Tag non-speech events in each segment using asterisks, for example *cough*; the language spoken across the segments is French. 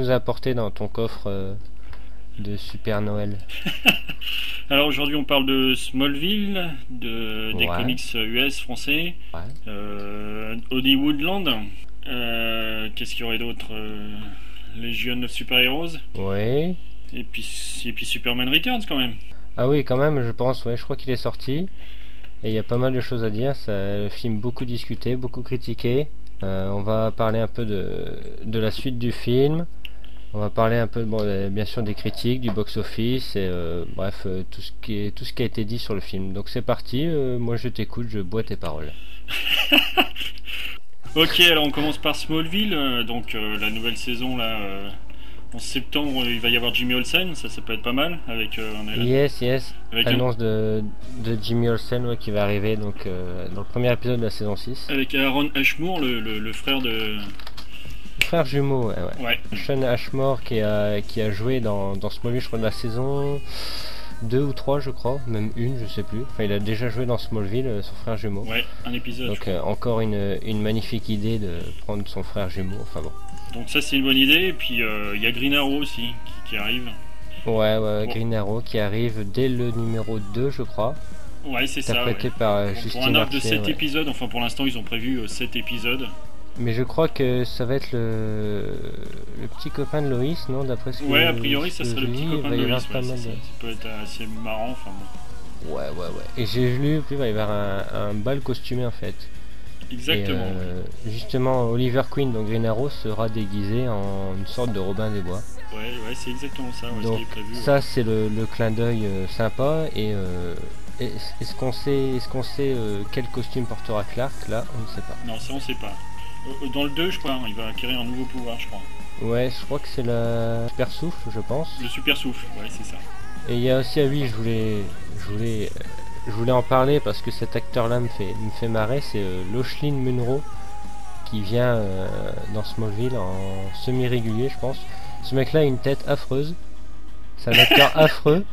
nous as apporté dans ton coffre euh, de Super Noël *laughs* Alors aujourd'hui on parle de Smallville, de, des Ouais. comics US français, Ouais. euh, Hollywoodland. Euh, Qu'est-ce qu'il y aurait d'autre euh, Legion of Super Heroes. Oui. Et puis, et puis Superman Returns quand même. Ah oui, quand même, je pense, ouais, je crois qu'il est sorti. Et il y a pas mal de choses à dire. Ça, le film beaucoup discuté, beaucoup critiqué. Euh, on va parler un peu de, de la suite du film. On va parler un peu, bon, euh, bien sûr, des critiques, du box-office, et euh, bref, euh, tout ce qui est, tout ce qui a été dit sur le film. Donc c'est parti. euh, moi, je t'écoute, je bois tes paroles. *laughs* Ok, alors on commence par Smallville. euh, donc la nouvelle saison là. en septembre, il va y avoir Jimmy Olsen, ça, ça peut être pas mal. Avec, Yes, yes. avec, un- Annonce de, de Jimmy Olsen ouais, qui va arriver donc dans le premier épisode de la saison 6. avec Aaron Ashmore, le, le- le frère de. Frère jumeau, ouais, ouais. Ouais, Sean Ashmore qui a, qui a joué dans, dans Smallville, je crois, de la saison 2 ou 3, je crois, même une, je sais plus. Enfin, il a déjà joué dans Smallville, euh, son frère jumeau. ouais, un épisode. Donc, euh, encore une, une magnifique idée de prendre son frère jumeau. Enfin bon. Donc ça c'est une bonne idée. Et puis euh, il y a Green Arrow aussi qui, qui arrive. Ouais, ouais, Bon. Green Arrow qui arrive dès le numéro 2, je crois. Ouais, c'est ça. Interprété ouais. par euh, pour un arc de Archer, 7 ouais. épisodes, enfin pour l'instant ils ont prévu 7 épisodes. Mais je crois que ça va être le, le petit copain de Loïs, non D'après ce que Ouais, a priori ça serait le petit copain de Loïs. pas ouais, mal c'est de- ça. Peut être assez marrant. Enfin bon. Ouais, ouais, ouais. Et j'ai lu, puis il va y avoir un, un bal costumé en fait. Exactement. Et, euh, justement, Oliver Queen, donc Green Arrow, sera déguisé en une sorte de Robin des Bois. Ouais, ouais, c'est exactement ça, ouais, ce qui est prévu. ouais. ça, c'est le, le clin d'œil euh, sympa. Et euh, est- est-ce qu'on sait, est-ce qu'on sait euh, quel costume portera Clark Là, on ne sait pas. Non, ça on sait pas. Euh, Dans le 2, je crois, hein, il va acquérir un nouveau pouvoir, je crois. Ouais, je crois que c'est la super souffle, je pense. Le super souffle, ouais, c'est ça. Et il y a aussi à lui, je voulais, je voulais, je voulais en parler parce que cet acteur-là me fait, me fait marrer. C'est euh, Lochlin Munro qui vient euh, dans Smallville en semi-régulier, je pense. Ce mec-là a une tête affreuse. C'est un acteur *laughs* affreux.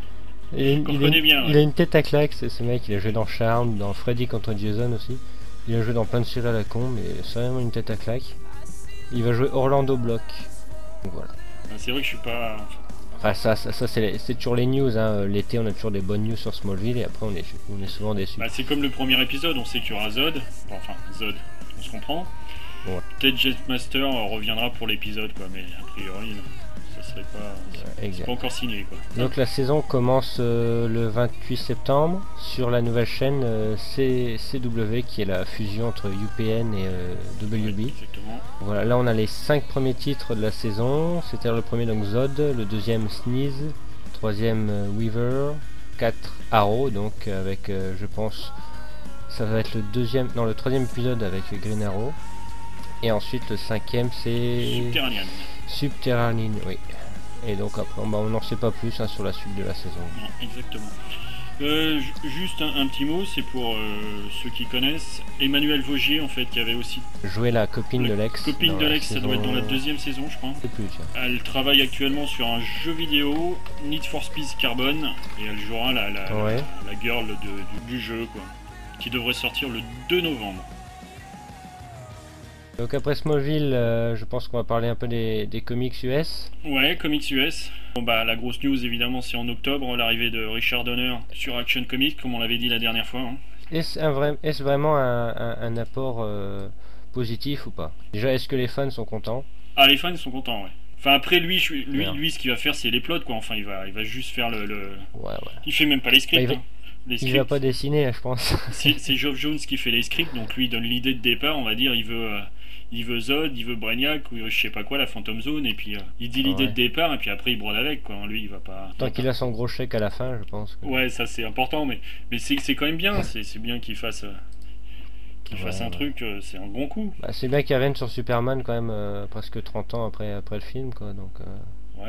Et il, a, bien, il a une tête à claque, ce, ce mec. Il a joué dans Charm, dans Freddy contre Jason aussi. Il a joué dans plein de séries à la con, mais c'est vraiment une tête à claque. Il va jouer Orlando Block. Donc voilà. Ah, C'est vrai que je suis pas. Enfin, ça, ça, ça, c'est toujours les news. Hein. L'été, on a toujours des bonnes news sur Smallville et après, on est, on est souvent déçus. Bah, c'est comme le premier épisode, on sait qu'il y aura Zod. Bon, Enfin, Zod, on se comprend. Ouais. Peut-être Jetmaster euh, reviendra pour l'épisode, quoi, mais a priori, non. Ça serait pas. C'est exact. pas encore signé, quoi. Donc, la saison commence euh, le 28 septembre sur la nouvelle chaîne euh, CW qui est la fusion entre UPN et euh, WB. Voilà, là, on a les 5 premiers titres de la saison. C'était le premier, donc Zod, le deuxième Sneeze, le troisième euh, Weaver, 4 Arrow, donc avec, je pense, ça va être le deuxième, non, le troisième épisode avec Green Arrow. Et ensuite, le cinquième, c'est Subterranean. Subterranean, oui. Et donc après, bah, on n'en sait pas plus hein, sur la suite de la saison. Non, exactement. Euh, ju- juste un, un petit mot, c'est pour euh, ceux qui connaissent. Emmanuel Vaugier, en fait, qui avait aussi Jouer la copine de l'ex. copine de l'ex, ça doit être dans la deuxième saison, je crois. Plus. Elle travaille actuellement sur un jeu vidéo, Need for Speed Carbon, et elle jouera la, la, la- Ouais. la girl de- du, du jeu, quoi. Qui devrait sortir le 2 novembre. Donc après Smallville, euh, je pense qu'on va parler un peu des, des comics US. Ouais, Comics US. Bon bah la grosse news évidemment c'est en octobre l'arrivée de Richard Donner sur Action Comics comme on l'avait dit la dernière fois. hein. Est-ce vrai- vraiment un, un- un apport euh, positif ou pas? Déjà, est-ce que les fans sont contents? Ah les fans sont contents ouais. Enfin après lui je- lui lui ce qu'il va faire c'est les plots quoi. Enfin il va il va juste faire le, le- Ouais, ouais. il fait même pas les scripts. Bah, il va- hein. Il va pas dessiner, je pense. c'est Geoff Jones qui fait les scripts donc lui donne l'idée de départ on va dire il veut euh, il veut Zod, il veut Brainiac ou je sais pas quoi la Phantom Zone et puis euh, il dit l'idée Ouais. de départ et puis après il brode avec quoi. Lui il va pas. Tant qu'il a son gros chèque à la fin, je pense. que- Ouais, ça c'est important, mais, mais c'est quand même bien, c'est c'est bien qu'il fasse, euh, qu'il Ouais, fasse un ouais. truc, euh, c'est un bon coup. Bah, c'est bien qu'il revienne sur Superman quand même presque 30 ans après, après le film, quoi. Donc, euh,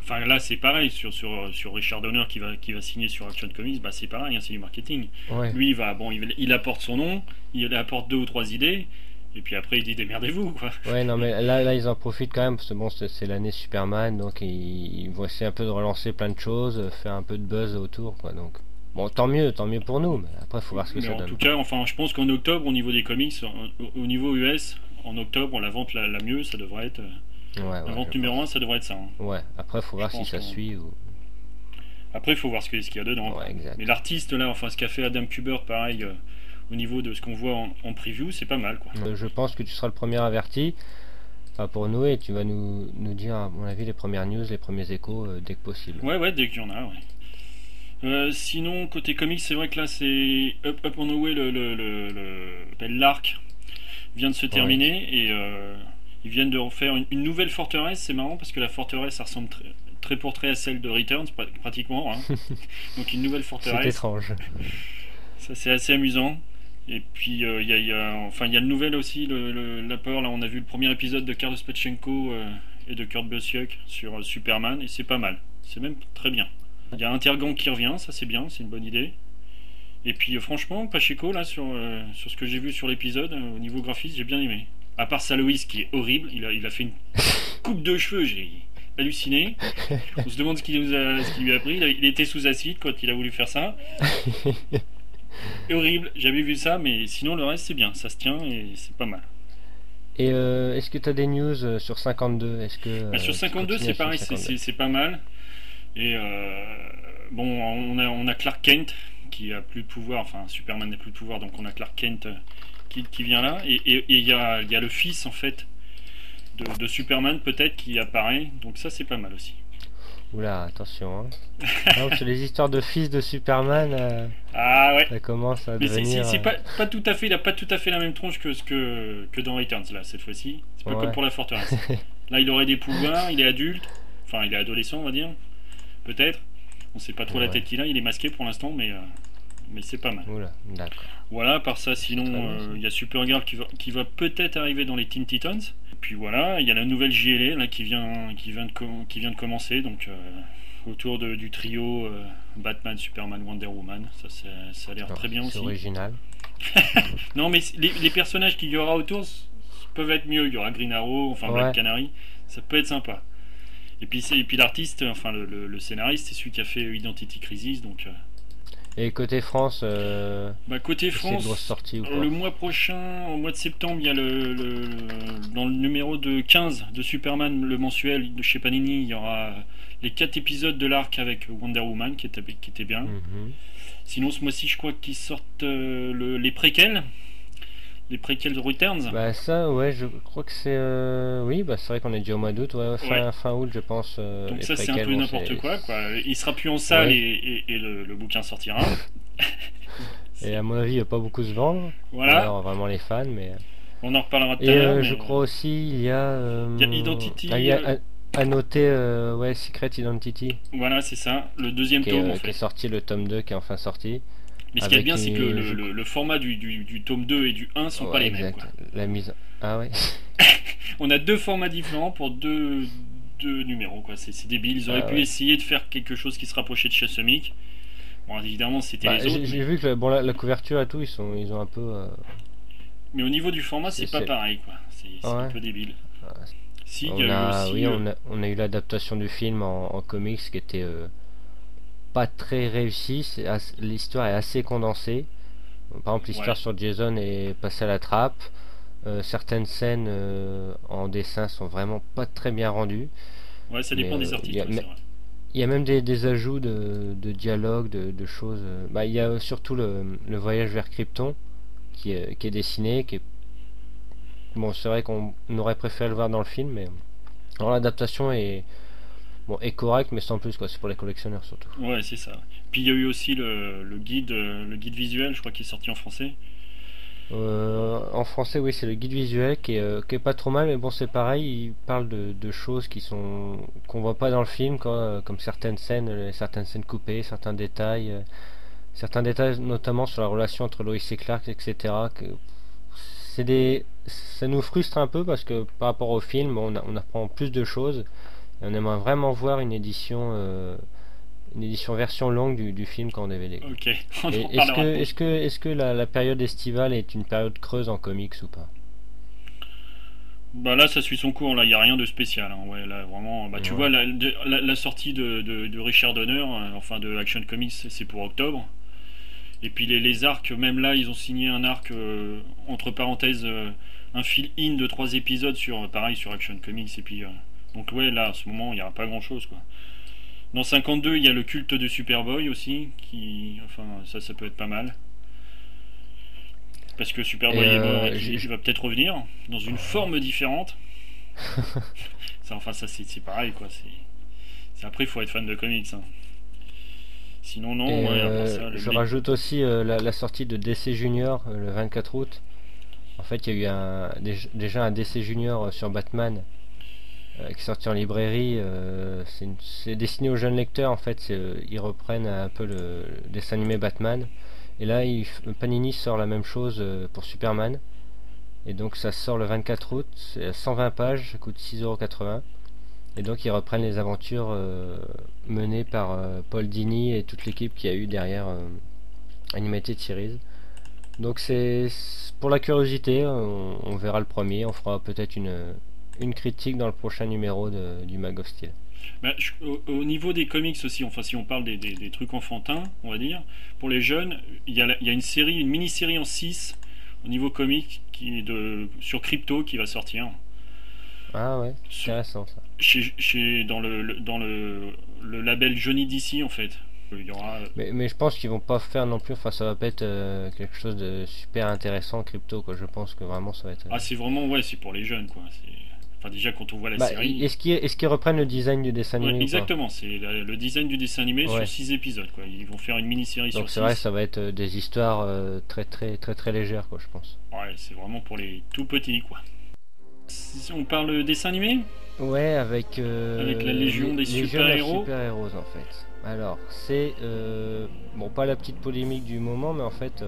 Enfin là c'est pareil, sur, sur, sur Richard Donner qui va, qui va signer sur Action Comics, bah, c'est pareil, hein, c'est du marketing. ouais. Lui il va, bon, il, il apporte son nom, il apporte deux ou trois idées, et puis après il dit démerdez-vous. Quoi. Ouais, non, mais là, là, ils en profitent quand même parce que bon, c'est l'année Superman, donc ils, ils vont essayer un peu de relancer plein de choses, faire un peu de buzz autour, quoi. Donc, bon, tant mieux, tant mieux pour nous, mais après, faut voir ce que Mais ça en donne. tout cas, enfin, je pense qu'en octobre, au niveau des comics, au, au niveau US, en octobre, la vente la, la mieux, ça devrait être euh, Ouais, ouais, La vente numéro 1, ça devrait être ça. hein. Ouais, après, faut voir Je si ça suit ou. Après, il faut voir ce qu'il y a dedans. Ouais, exact. Mais l'artiste, là, enfin, ce qu'a fait Adam Kubert, pareil, euh, au niveau de ce qu'on voit en, en preview, c'est pas mal, quoi. Euh, Je pense que tu seras le premier averti enfin, pour nous et tu vas nous, nous dire, à mon avis, les premières news, les premiers échos euh, dès que possible. Ouais, ouais, dès qu'il y en a, ouais. Euh, sinon, côté comics, c'est vrai que là, c'est Up, Up on the Way, le, le, le, le- ben, l'arc vient de se terminer et euh, ils viennent de refaire une, une nouvelle forteresse. C'est marrant parce que la forteresse, ça ressemble très, très pour très à celle de Returns, pra- pratiquement. hein. *laughs* Donc une nouvelle C'est forteresse. étrange. Ça c'est assez amusant. Et puis euh, il y, a, il y a- enfin il y a le nouvel aussi, le, le- la peur. Là, on a vu le premier épisode de Carlos Pachenko euh, et de Kurt Busiek sur euh, Superman et c'est pas mal. C'est même très bien. Il y a Intergang qui revient, ça c'est bien, c'est une bonne idée. Et puis franchement, Pacheco là sur euh, sur ce que j'ai vu sur l'épisode euh, au niveau graphisme, j'ai bien aimé. À part Salois qui est horrible, il a il a fait une *laughs* coupe de cheveux, j'ai halluciné. *laughs* On se demande ce qu'il nous a- ce qu'il lui a pris. Il, a- il était sous acide quand il a voulu faire ça. *laughs* Horrible, j'avais vu ça, mais sinon le reste c'est bien, ça se tient et c'est pas mal. Et euh, est-ce que tu as des news euh, sur 52 Est-ce que Bah, sur euh, tu 52 continues c'est pareil, c'est- 52? c'est c'est pas mal. Et euh, bon, on a, on a Clark Kent qui a plus de pouvoir, enfin Superman n'a plus de pouvoir, donc on a Clark Kent euh, qui, qui vient là. Et il y, a, y a le fils en fait de, de Superman peut-être qui apparaît, donc ça c'est pas mal aussi. Oula, attention. Hein. Non, les histoires de fils de Superman, euh, Ah ouais. ça commence à Mais devenir. c'est euh, pas, pas tout à fait, il a pas tout à fait la même tronche que ce que, que dans Returns là cette fois-ci. C'est pas Ouais. comme pour la forteresse. *laughs* là, il aurait des pouvoirs, il est adulte, enfin il est adolescent on va dire, peut-être. On sait pas trop la tête qu'il a, il est masqué pour l'instant, mais euh, mais c'est pas mal. Oula, d'accord. Voilà, à part ça, sinon euh, il y a Supergirl qui va, qui va peut-être arriver dans les Teen Titans. Et puis voilà, il y a la nouvelle JLA là qui vient, qui vient de, qui vient de commencer, donc euh, autour de- du trio euh, Batman, Superman, Wonder Woman. Ça, c'est- ça a l'air très bien C'est aussi. original. *laughs* Non, mais les, les personnages qu'il y aura autour peuvent être mieux. Il y aura Green Arrow, enfin Ouais. Black Canary. Ça peut être sympa. Et puis, c'est- puis l'artiste, enfin le, le- le scénariste, c'est celui qui a fait Identity Crisis. Donc, euh, Et côté France, euh, bah, côté grosse sortie ou le mois prochain, au mois de septembre, il y a le, dans le numéro de 15 de Superman, le mensuel de chez Panini, il y aura les 4 épisodes de l'arc avec Wonder Woman qui était, qui était bien. Mhm. Sinon, ce mois-ci, je crois qu'ils sortent euh, le- les préquels. Les préquels de Returns? Bah ça, ouais, je crois que c'est... euh, Oui, bah c'est vrai qu'on est déjà au mois d'août, ouais, fin, Ouais. fin août je pense. euh, Donc ça c'est un peu n'importe quoi, quoi. Il sera plus en salle Ouais. et, et- et le, le bouquin sortira. *laughs* Et à mon avis, il va pas beaucoup se vendre. voilà, Alors, vraiment les fans, mais... on en reparlera tout à l'heure. euh, je crois aussi, il y a... euh, Il y a Identity, ah, il y a euh, à, noter, euh, ouais, Secret Identity, Voilà, c'est ça, le deuxième qui est, tome euh, en qui est sorti, le tome 2 qui est enfin sorti. Mais ce qui est bien, c'est que le, le- format du, du- du tome 2 et du 1 sont pas les mêmes. quoi. La mise... Ah ouais *laughs* On a deux formats différents pour deux, deux numéros. quoi. C'est c'est débile. Ils auraient Ah pu ouais. essayer de faire quelque chose qui se rapprochait de chez Semic. Bon, évidemment, c'était Bah, les autres. J'ai mais- vu que bon, la, la couverture et tout, ils, sont, ils ont un peu... euh, Mais au niveau du format, c'est pas pareil. quoi. C'est un peu débile. Ouais. Si, On a aussi. oui, euh, on a, on a eu l'adaptation du film en, en comics qui était euh, pas très as- L'histoire est assez condensée. Par exemple, l'histoire Ouais. sur Jason est passée à la trappe. Euh, certaines scènes euh, en dessin sont vraiment pas très bien rendues. Ouais, ça mais, dépend des euh, artistes. il y a- y même des, des ajouts de, de dialogue, de, de choses. Bah, il y a surtout le, le voyage vers Krypton qui est, qui est dessiné, qui est bon. C'est vrai qu'on aurait préféré le voir dans le film, mais alors l'adaptation est bon est correcte, mais sans plus quoi. C'est pour les collectionneurs surtout. Ouais, c'est ça. Puis il y a eu aussi le, le guide, le guide visuel, je crois qu'il est sorti en français. Euh, en français, oui, c'est le guide visuel qui est, euh, qui est pas trop mal, mais bon, c'est pareil. Il parle de, de choses qui sont qu'on voit pas dans le film, quoi, euh, comme certaines scènes, certaines scènes coupées, certains détails, certains détails, notamment sur la relation entre Lois et Clark, etc. C'est des, ça nous frustre un peu parce que par rapport au film, on, a- on apprend plus de choses. Et on aimerait vraiment voir une édition, euh, une édition version longue du, du film qu'en DVD. quoi. Ok, *laughs* Est-ce que, est-ce que, est-ce que la, la période estivale est une période creuse en comics ou pas? Bah là, ça suit son cours, là, il n'y a rien de spécial. hein. Ouais, là, vraiment, bah, tu Ouais. vois, la, de- la- la sortie de, de- de Richard Donner, euh, enfin de Action Comics, c'est pour octobre. Et puis les, les arcs, même là, ils ont signé un arc, euh, entre parenthèses, un fill-in de trois épisodes sur, pareil, sur Action Comics. Et puis, donc ouais, là, à ce moment, il n'y aura pas grand-chose, quoi. Dans 52, il y a le culte de Superboy aussi, qui, enfin, ça, ça peut être pas mal. Parce que Superboy Et, est mort euh, et j'ai- il va peut-être revenir dans une forme différente. *laughs* ça, enfin, ça c'est pareil, quoi. C'est après, il faut être fan de comics. hein. Sinon, non. Ouais, euh, ça, je rajoute aussi euh, la, la sortie de DC Junior euh, le 24 août. En fait, il y a eu un, déj- déjà un DC Junior sur Batman qui est sorti en librairie. euh, c'est destiné aux jeunes lecteurs. En fait, euh, ils reprennent un peu le, dessin animé Batman. Et là, il Panini sort la même chose euh, pour Superman. Et donc, ça sort le 24 août. C'est à 120 pages, ça coûte 6,80€. Et donc, ils reprennent les aventures euh, menées par euh, Paul Dini et toute l'équipe qui a eu derrière euh, Animated Series. Donc, c'est pour la curiosité. On verra le premier. On fera peut-être une, une critique dans le prochain numéro de- du Mag of Steel. Bah, je- au, au niveau des comics aussi, enfin si on parle des, des- des trucs enfantins, on va dire, pour les jeunes, il y y a une série, une mini-série en 6 au niveau comics qui est de, sur Crypto qui va sortir. Ah ouais, Sur- intéressant ça. chez, chez- dans le, le- dans le, le label Johnny DC en fait. Il y aura, Mais, mais je pense qu'ils vont pas faire non plus. Enfin, ça va pas être euh, quelque chose de super intéressant crypto. Quoi. Je pense que vraiment ça va être. euh, ah c'est vraiment ouais c'est pour les jeunes quoi. C'est- Enfin déjà quand on voit la Bah, série. est-ce qu'ils est-ce qu'ils reprennent le design du dessin animé exactement, c'est le design du dessin animé Ouais. sur 6 épisodes quoi. Ils vont faire une mini-série sur Donc c'est 6. vrai, ça va être euh, des histoires euh, très très très très légères, quoi, je pense. Ouais, c'est vraiment pour les tout petits quoi. Si on parle dessin animé Ouais, avec euh, Avec la Légion des super-héros. super-héros en fait. Alors, c'est euh, bon, pas la petite polémique du moment, mais en fait,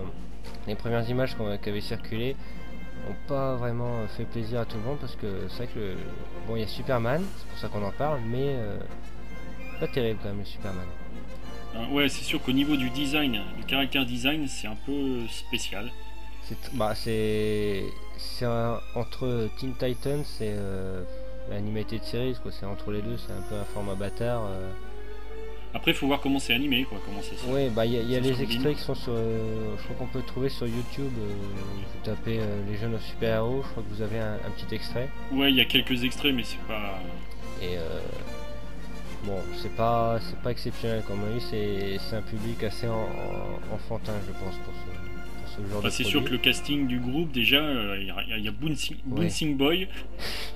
les premières images qui avaient circulé n'ont pas vraiment euh, fait plaisir à tout le monde parce que c'est vrai que le- bon, il y a Superman, c'est pour ça qu'on en parle, mais euh, pas terrible quand même le Superman. Hein, Ouais, c'est sûr qu'au niveau du design, du caractère design, c'est un peu spécial. C'est bah c'est entre Teen Titans et euh, l'animated series quoi. C'est entre les deux, c'est un peu un format bâtard. euh. Après, il faut voir comment c'est animé, quoi, comment ça se Ouais, bah il y a, y a les extraits qui sont sur. euh, je crois qu'on peut trouver sur YouTube. euh, vous tapez euh, les jeunes super héros. Je crois que vous avez un, un petit extrait. Ouais, il y a quelques extraits, mais c'est pas. Et euh, bon, c'est pas c'est pas exceptionnel comme avis. C'est c'est un public assez en- en- enfantin, je pense, pour ce pour ce genre Bah, de c'est sûr que le casting du groupe, déjà, il y a- y a, Bouncing, Ouais. Bouncing Boy,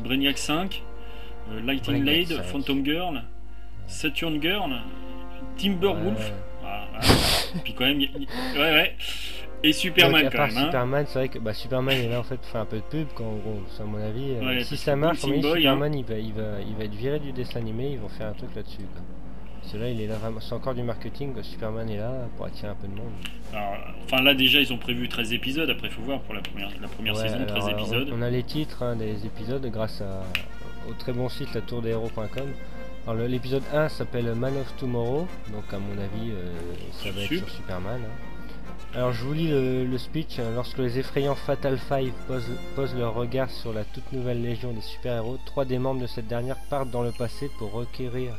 Brainiac 5, euh, Lightning Brainiac Lade, 5. Phantom Girl, Saturn Girl, Timberwolf. Ouais. Ah, ah. Puis quand même, y ouais, ouais. Et Donc, Superman à quand part hein. Superman, c'est vrai que bah, Superman est là en fait pour faire un peu de pub, quand, en gros, à mon avis. euh, si ça marche, à avis, Boy, hein. Superman il, va, il, va, il va être viré du dessin animé, ils vont faire un truc là-dessus. il est là vraiment, c'est encore du marketing, quoi. Superman est là pour attirer un peu de monde. Alors, enfin là déjà, ils ont prévu 13 épisodes. Après, il faut voir pour la première, la première Ouais, saison, alors, 13 épisodes. On, on a les titres hein, des épisodes grâce à, au très bon site latourdehéros.com. Alors l'épisode 1 s'appelle Man of Tomorrow, donc à mon avis euh, ça va être Sup. sur Superman. hein. Alors je vous lis le, le speech. hein. Lorsque les effrayants Fatal Five posent, posent leur regard sur la toute nouvelle légion des super-héros, trois des membres de cette dernière partent dans le passé pour requérir,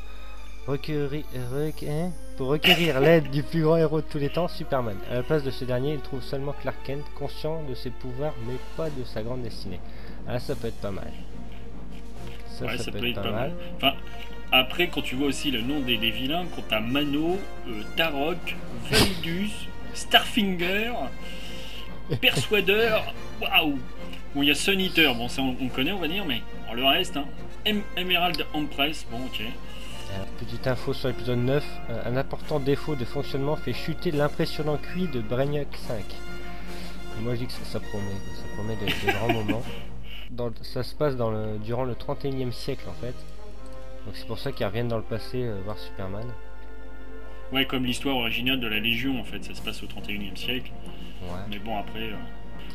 requérir, requ- hein pour requérir *laughs* l'aide du plus grand héros de tous les temps, Superman. À la place de ce dernier, ils trouvent seulement Clark Kent, conscient de ses pouvoirs mais pas de sa grande destinée. Ah ça peut être pas mal. Ça, Ouais, ça, peut, être pas, mal. Enfin, après, quand tu vois aussi le nom des, des vilains, quand t'as Mano, euh, Tarok, Validus, Starfinger, *laughs* Persuader, waouh Bon, il y a Sun Eater, bon, ça on, on connaît, on va dire, mais alors, le reste, hein, Em- Emerald Empress, bon, ok. Petite info sur l'épisode 9, euh, un important défaut de fonctionnement fait chuter l'impressionnant QI de Brainiac 5. Et moi je dis que ça, ça promet, ça promet des, des grands *laughs* moments. Dans ça se passe dans le, durant le 31e siècle en fait. Donc c'est pour ça qu'ils reviennent dans le passé euh, voir Superman. Ouais, comme l'histoire originale de la Légion, en fait, ça se passe au 31 e siècle. Ouais. Mais bon, après, euh,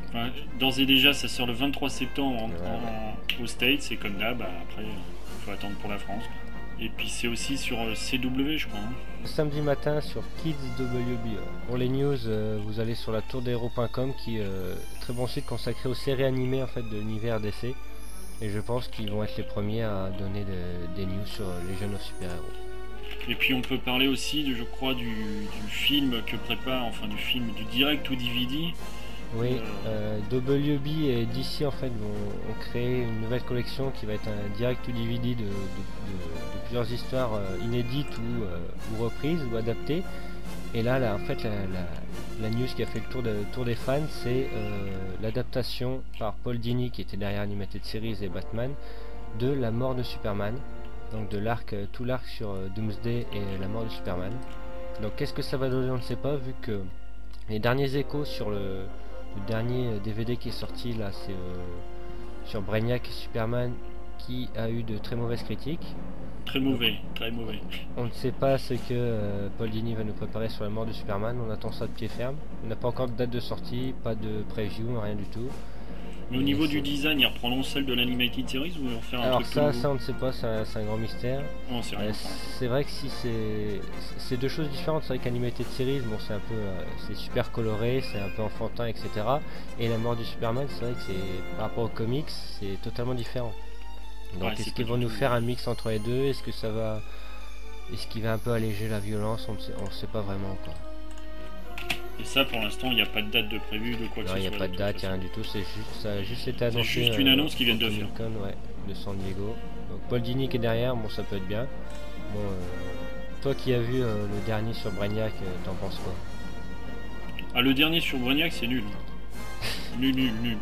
enfin, d'ores et déjà, ça sort le 23 septembre en, Ouais, en- aux States, et comme d'hab, bah, après, il faut attendre pour la France. Et puis c'est aussi sur euh, CW, je crois. hein. Samedi matin sur Kids WB. Pour les news, euh, vous allez sur la tourdehéros.com qui est euh, très bon site consacré aux séries animées en fait de l'univers DC. Et je pense qu'ils vont être les premiers à donner de- des news sur euh, les jeunes super-héros. Et puis on peut parler aussi, je crois, du, film que prépare, enfin du film, du direct ou DVD. Oui, euh, WB et DC en fait vont, créer une nouvelle collection qui va être un direct ou DVD de, plusieurs histoires inédites ou, reprises ou adaptées. Et là, en fait, la, news qui a fait le tour, de, tour des fans, c'est l'adaptation par Paul Dini qui était derrière Animated Series et Batman de La mort de Superman. Donc de l'arc, euh, tout l'arc sur euh, Doomsday et la mort de Superman. Donc qu'est-ce que ça va donner on ne sait pas vu que les derniers échos sur le, dernier DVD euh, qui est sorti là c'est sur Brainiac et Superman qui a eu de très mauvaises critiques. Très mauvais, très mauvais. On ne sait pas ce que Paul Dini va nous préparer sur la mort de Superman, on attend ça de pied ferme. On n'a pas encore de date de sortie, pas de preview, rien du tout. Mais au niveau du design, ils reprendront celle de l'animated series ou ils vont faire un Alors truc ça, ça on ne sait pas, c'est un, grand mystère. Euh, c'est vrai que si c'est c'est deux choses différentes, c'est vrai qu'animated series, bon c'est un peu euh, c'est super coloré, c'est un peu enfantin, etc. Et la mort du Superman, c'est vrai que c'est par rapport aux comics, c'est totalement différent. Donc est-ce qu'ils vont nous faire un mix entre les deux? Est-ce que ça va est-ce qu'il va un peu alléger la violence? On ne sait, pas vraiment encore. Et ça, pour l'instant, il n'y a pas de date de prévu de quoi que ce soit. Non, il n'y a pas de date, il rien du tout. C'est juste, ça a juste été annoncé. C'est juste une euh, annonce qu'ils viennent de faire. ouais, de San Diego. Donc Paul Dini qui est derrière, bon, ça peut être bien. Bon, euh, toi qui as vu euh, le dernier sur Brainiac, t'en penses quoi? Ah, le dernier sur Brainiac, c'est nul. nul, nul, nul.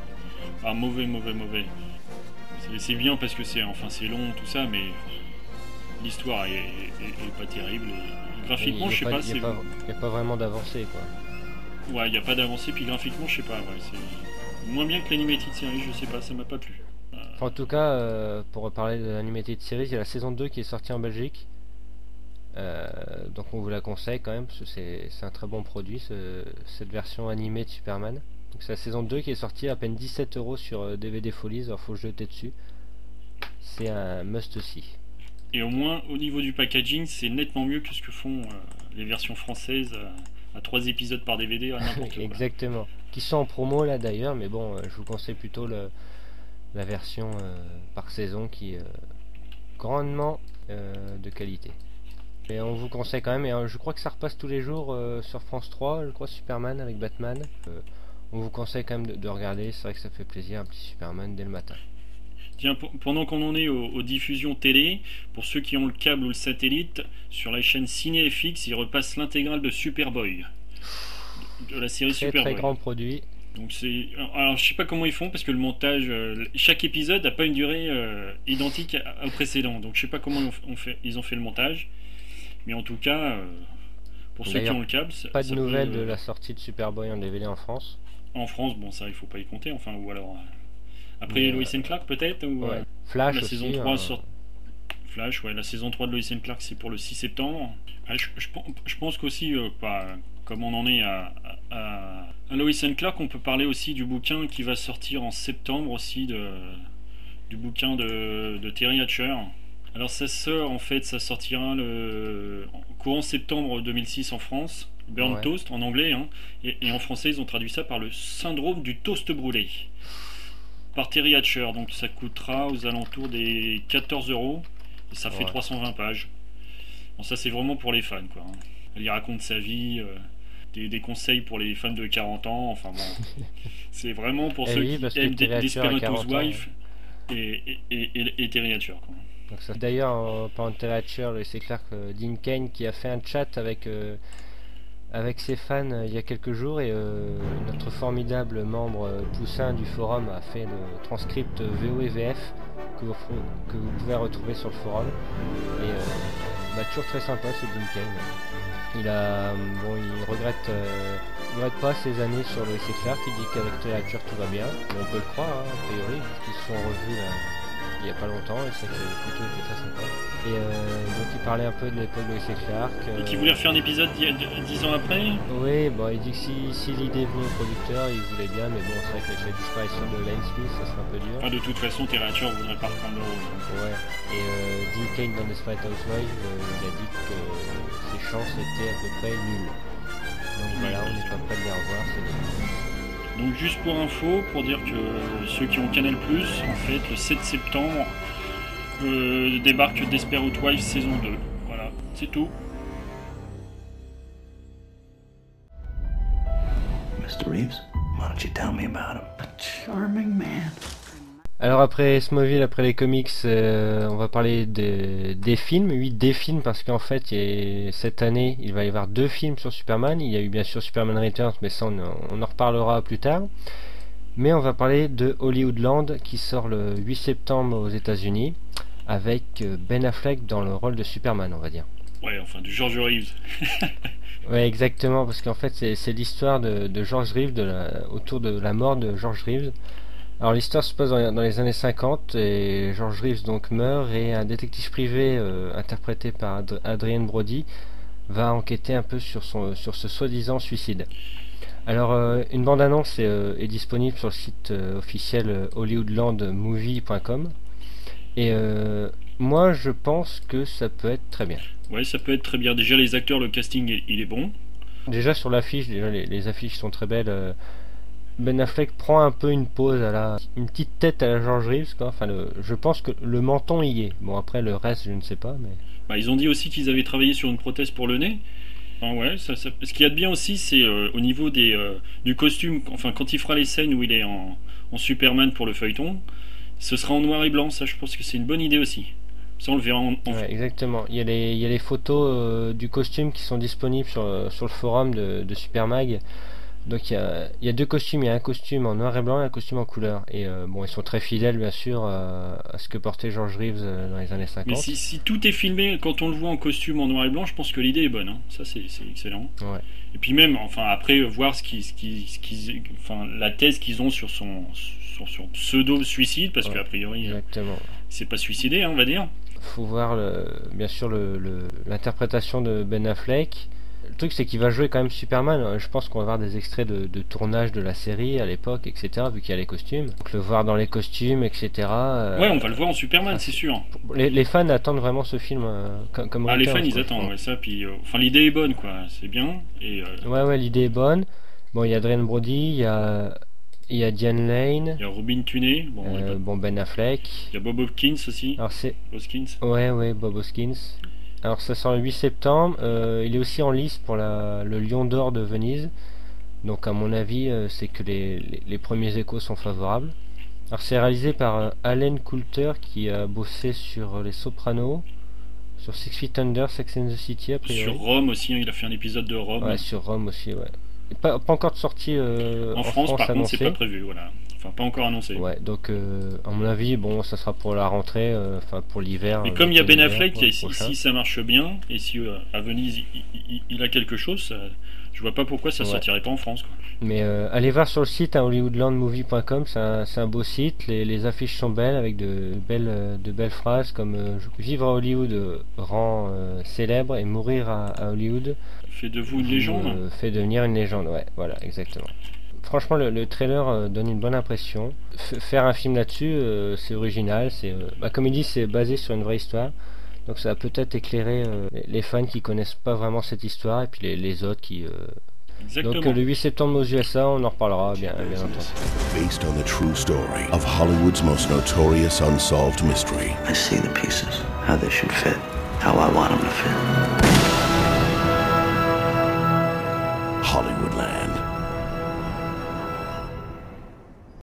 Ah, mauvais, mauvais, mauvais. C'est bien parce que c'est enfin c'est long, tout ça, mais l'histoire est, pas terrible. graphiquement, je sais pas. Il n'y a, pas vraiment d'avancée, quoi. Ouais, il n'y a pas d'avancée, puis graphiquement, je sais pas, ouais, c'est moins bien que l'Animated Series, je sais pas, ça m'a pas plu. en tout cas, euh, pour reparler de l'Animated Series, il y a la saison 2 qui est sortie en Belgique. Euh, donc on vous la conseille quand même, parce que c'est un très bon produit, cette version animée de Superman. Donc c'est la saison 2 qui est sortie à peine 17 euros sur DVD euh, Folies, alors faut jeter dessus. C'est un must aussi. Et au moins, au niveau du packaging, c'est nettement mieux que ce que font les versions françaises à 3 épisodes par DVD à n'importe *laughs* Exactement. Qui sont en promo là d'ailleurs, mais bon, euh, je vous conseille plutôt le, la version euh, par saison qui est euh, grandement de qualité. Et on vous conseille quand même, et je crois que ça repasse tous les jours sur France 3, je crois Superman avec Batman. On vous conseille quand même de, regarder, c'est vrai que ça fait plaisir un petit Superman dès le matin. Tiens, pendant qu'on en est aux, diffusions télé, pour ceux qui ont le câble ou le satellite, sur la chaîne CinéFX, ils repassent l'intégrale de Superboy. De la série très, Superboy. Très grand produit. Donc c'est alors je sais pas comment ils font parce que le montage euh, chaque épisode n'a pas une durée euh, identique au précédent. Donc je sais pas comment ils ont fait, ils ont fait le montage. Mais en tout cas euh, pour ceux qui ont le câble, pas de nouvelles de la sortie de Superboy en DVD en France. En France, bon ça il faut pas y compter enfin ou alors après Lois and Clark peut-être ou euh, Flash la aussi, saison 3 hein. Flash, ouais, la saison 3 de Lois and Clark c'est pour le 6 septembre. Ah, je, pense qu'aussi, euh, comme on en est à, à, Lois and Clark, on peut parler aussi du bouquin qui va sortir en septembre aussi, de, du bouquin de, de Terry Hatcher. Alors ça sort en fait, ça sortira le courant septembre 2006 en France. Burn Toast en anglais, hein, et, et, en français ils ont traduit ça par le syndrome du toast brûlé par Terry Hatcher. Donc ça coûtera aux alentours des 14 euros. Et ça fait 320 pages. Bon, ça c'est vraiment pour les fans. Quoi. Hein. Elle y raconte sa vie, euh, des, conseils pour les fans de 40 ans. Enfin bon, *laughs* c'est vraiment pour eh ceux qui aiment Desperate Housewives et, et, et, Terry Hatcher. D'ailleurs, en parlant de Terry Hatcher, c'est clair que Dean Kane qui a fait un chat avec... Euh, avec ses fans euh, il y a quelques jours et euh, notre formidable membre euh, Poussin du forum a fait le transcript VO et VF que vous, que vous pouvez retrouver sur le forum et bah, toujours très sympa ce Kane. Il a bon il regrette regrette pas ses années sur le Clark, qui dit qu'avec Théâtre tout va bien, on peut le croire hein, a priori puisqu'ils se sont revus il n'y a pas longtemps et ça c'est plutôt été très sympa. Et euh, donc il parlait un peu de l'époque de Lois Clark. Et qui voulait refaire un épisode dix ans après? Oui, bon, il dit que si, si l'idée venait au producteur, il voulait bien, mais bon, c'est vrai que la disparition de Lane Smith, ça serait un peu dur. Ah, de toute façon, Terrature voudrait pas reprendre le rôle. Ouais, et euh, Dean Kane dans Desperate Housewives, euh, il a dit que ses chances étaient à peu près nulles. Donc voilà, on n'est pas prêt de les revoir, c'est donc juste pour info, pour dire que ceux qui ont Canal+, en fait, le 7 septembre, euh, débarque Desperate Wives saison 2. Voilà. C'est tout. Mr. Reeves, why don't you tell me about him? A charming man. Alors après Smallville, après les comics, euh, on va parler de- des films, oui des films parce qu'en fait a- cette année il va y avoir deux films sur Superman, il y a eu bien sûr Superman Returns mais ça on, on en reparlera plus tard. Mais on va parler de Hollywoodland qui sort le 8 septembre aux états unis avec euh, Ben Affleck dans le rôle de Superman on va dire. Ouais, enfin, du George Reeves. *laughs* Ouais exactement parce qu'en fait c'est c'est l'histoire de, de George Reeves de la- autour de la mort de George Reeves. Alors l'histoire se passe dans, dans les années 50 et George Reeves donc meurt et un détective privé euh, interprété par Ad- Adrien Brody va enquêter un peu sur, son, sur ce soi-disant suicide. Alors euh, une bande-annonce est, euh, est disponible sur le site officiel hollywoodlandmovie.com et moi je pense que ça peut être très bien. Ouais, ça peut être très bien. Déjà, les acteurs, le casting, il- il est bon. Déjà sur l'affiche, déjà les, les affiches sont très belles. Ben Affleck prend un peu une pose à la, une petite tête à la George Reeves quoi. Enfin, le- je pense que le menton y est. Bon après le reste, je ne sais pas, mais Bah, ils ont dit aussi qu'ils avaient travaillé sur une prothèse pour le nez. Enfin, ouais, ça, ça- Ce qu'il y a de bien aussi, c'est euh, au niveau des, euh, du costume. Enfin, quand il fera les scènes où il est en, en Superman pour le feuilleton, ce sera en noir et blanc. Ça, je pense que c'est une bonne idée aussi. Ça, on le verra en. en- ouais, exactement. Il y a les, il y a les photos euh, du costume qui sont disponibles sur, sur le forum de, de Supermag. Donc il y, a, il y a deux costumes, il y a un costume en noir et blanc et un costume en couleur. Et euh, bon, ils sont très fidèles bien sûr euh, à ce que portait George Reeves euh, dans les années 50. Mais si, si tout est filmé quand on le voit en costume en noir et blanc, je pense que l'idée est bonne. hein. Ça, c'est c'est excellent. Ouais. Et puis même, enfin après voir ce qui, ce qui, ce qui- enfin la thèse qu'ils ont sur son, sur son pseudo suicide, parce Ouais, qu'a priori, euh, s'est pas suicidé, hein, on va dire. faut voir le- bien sûr le- le- l'interprétation de Ben Affleck. Le truc c'est qu'il va jouer quand même Superman. Je pense qu'on va voir des extraits de, de tournage de la série à l'époque, etc. Vu qu'il y a les costumes. Donc le voir dans les costumes, etc. euh, Ouais, on va le voir en Superman, c'est sûr. les, les fans attendent vraiment ce film euh, comme, comme Ah, les fans, ils quoi, attendent, ouais, ça. Puis, euh, enfin, l'idée est bonne, quoi. C'est bien. Et euh, Ouais, ouais, l'idée est bonne. Bon, il y a Adrien Brody, il y a, il y a Diane Lane, il y a Robin Tunney, euh, bon Ben Affleck. il y a Bob Hopkins aussi. Alors c'est Hoskins. Ouais, ouais, Bob Hoskins. Alors ça sort le 8 septembre. euh, il est aussi en lice pour la, le Lion d'Or de Venise. Donc à mon avis, euh, c'est que les, les, les premiers échos sont favorables. Alors c'est réalisé par euh, Allen Coulter qui a bossé sur Les Sopranos, sur Six Feet Under, Sex and the City a priori. Sur Rome aussi, hein, il a fait un épisode de Rome. Ouais, sur Rome aussi, ouais. Pas, pas encore de sortie euh, en, France, par contre, c'est pas prévu, voilà. Enfin, pas encore annoncé. Ouais, donc euh, à mon avis, bon, ça sera pour la rentrée, euh, enfin pour l'hiver. Mais euh, comme il y a l'été, Ben Affleck, si, ça marche bien, et si euh, à Venise il, il- il a quelque chose, ça- je vois pas pourquoi ça Ouais. sortirait pas en France. Quoi. Mais euh, allez voir sur le site hein, hollywoodlandmovie.com, c'est un, beau site, les, les affiches sont belles avec de belles, euh, de belles phrases comme euh, Vivre à Hollywood euh, rend euh, célèbre et mourir à, à Hollywood Fait de vous une légende. euh, fait devenir une légende. Ouais, voilà, exactement. Franchement, le, le trailer euh, donne une bonne impression. F- faire un film là-dessus, euh, c'est original. C'est, euh, bah, comme il dit, c'est basé sur une vraie histoire. Donc ça va peut-être éclairer euh, les- fans qui connaissent pas vraiment cette histoire et puis les, les autres qui. euh. Donc euh, le 8 septembre aux USA, on en reparlera bien, bien entendu. Based on the true story of Hollywood's most notorious unsolved mystery. I see the pieces, how they should fit, how I want them to fit.